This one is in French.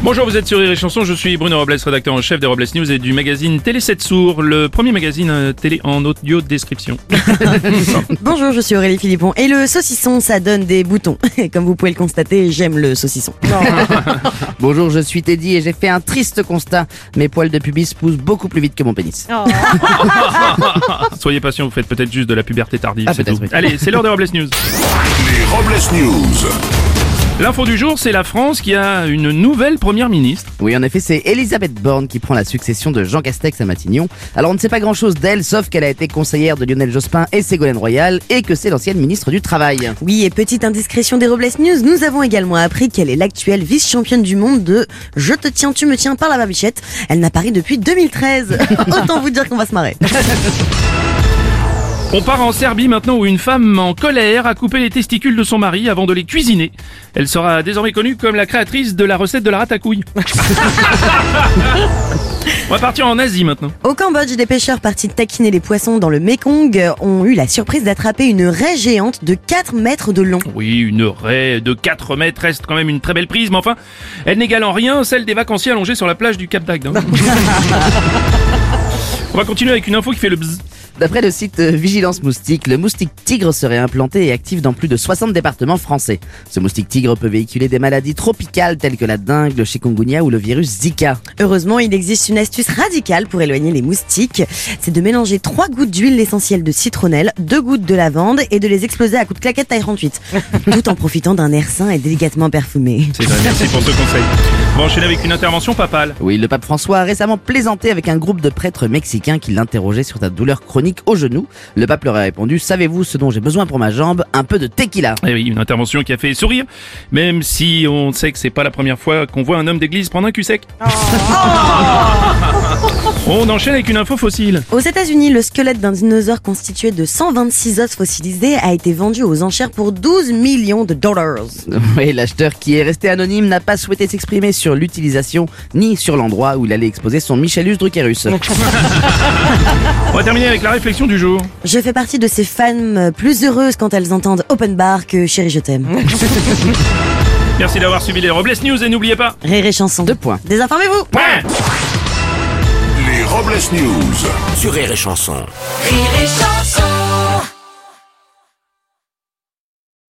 Bonjour, vous êtes sur Rire et Chanson, je suis Bruno Robles, rédacteur en chef des Robles News et du magazine Télé 7 Sourds, le premier magazine euh, télé en audio description. Bonjour, je suis Aurélie Philippon. Et le saucisson, ça donne des boutons. Comme vous pouvez le constater, j'aime le saucisson. Bonjour, je suis Teddy et j'ai fait un triste constat. Mes poils de pubis poussent beaucoup plus vite que mon pénis. Soyez patient, vous faites peut-être juste de la puberté tardive. Ah, c'est tout. oui. Allez, c'est l'heure des Robles News. Les Robles News. L'info du jour, c'est la France qui a une nouvelle première ministre. Oui, en effet, c'est Elisabeth Borne qui prend la succession de Jean Castex à Matignon. Alors, on ne sait pas grand-chose d'elle, sauf qu'elle a été conseillère de Lionel Jospin et Ségolène Royal, et que c'est l'ancienne ministre du Travail. Oui, et petite indiscrétion des Robles News, nous avons également appris qu'elle est l'actuelle vice-championne du monde de Je te tiens, tu me tiens par la barbichette. Elle n'a pari depuis 2013. Autant vous dire qu'on va se marrer. On part en Serbie maintenant où une femme en colère a coupé les testicules de son mari avant de les cuisiner. Elle sera désormais connue comme la créatrice de la recette de la ratatouille. On va partir en Asie maintenant. Au Cambodge, des pêcheurs partis taquiner les poissons dans le Mekong ont eu la surprise d'attraper une raie géante de 4 mètres de long. Oui, une raie de 4 mètres reste quand même une très belle prise, mais enfin, elle n'égale en rien celle des vacanciers allongés sur la plage du Cap d'Agde. hein. On va continuer avec une info qui fait le bzz. D'après le site euh, Vigilance Moustique, le moustique tigre serait implanté et actif dans plus de 60 départements français. Ce moustique tigre peut véhiculer des maladies tropicales telles que la dengue, le chikungunya ou le virus Zika. Heureusement, il existe une astuce radicale pour éloigner les moustiques. C'est de mélanger 3 gouttes d'huile essentielle de citronnelle, 2 gouttes de lavande et de les exploser à coups de claquette taille 38. tout en profitant d'un air sain et délicatement parfumé. C'est vrai, merci pour ce conseil. On va enchaîner avec une intervention papale. Oui, le pape François a récemment plaisanté avec un groupe de prêtres mexicains qui l'interrogeaient sur sa douleur chronique au genou. Le pape leur a répondu Savez-vous ce dont j'ai besoin pour ma jambe? Un peu de tequila. Eh oui, une intervention qui a fait sourire, même si on sait que c'est pas la première fois qu'on voit un homme d'église prendre un cul sec. On enchaîne avec une info fossile. Aux États-Unis, le squelette d'un dinosaure constitué de 126 os fossilisés a été vendu aux enchères pour 12 millions de dollars. Oui, l'acheteur qui est resté anonyme n'a pas souhaité s'exprimer sur l'utilisation ni sur l'endroit où il allait exposer son Michelus Druckerus. On va terminer avec la réflexion du jour. Je fais partie de ces femmes plus heureuses quand elles entendent Open Bar que Chérie je t'aime. Merci d'avoir suivi les Robles News et n'oubliez pas. Rire et chanson. Deux points. Désinformez-vous Point Robles News. Sur Rire et Chanson. Rire et chanson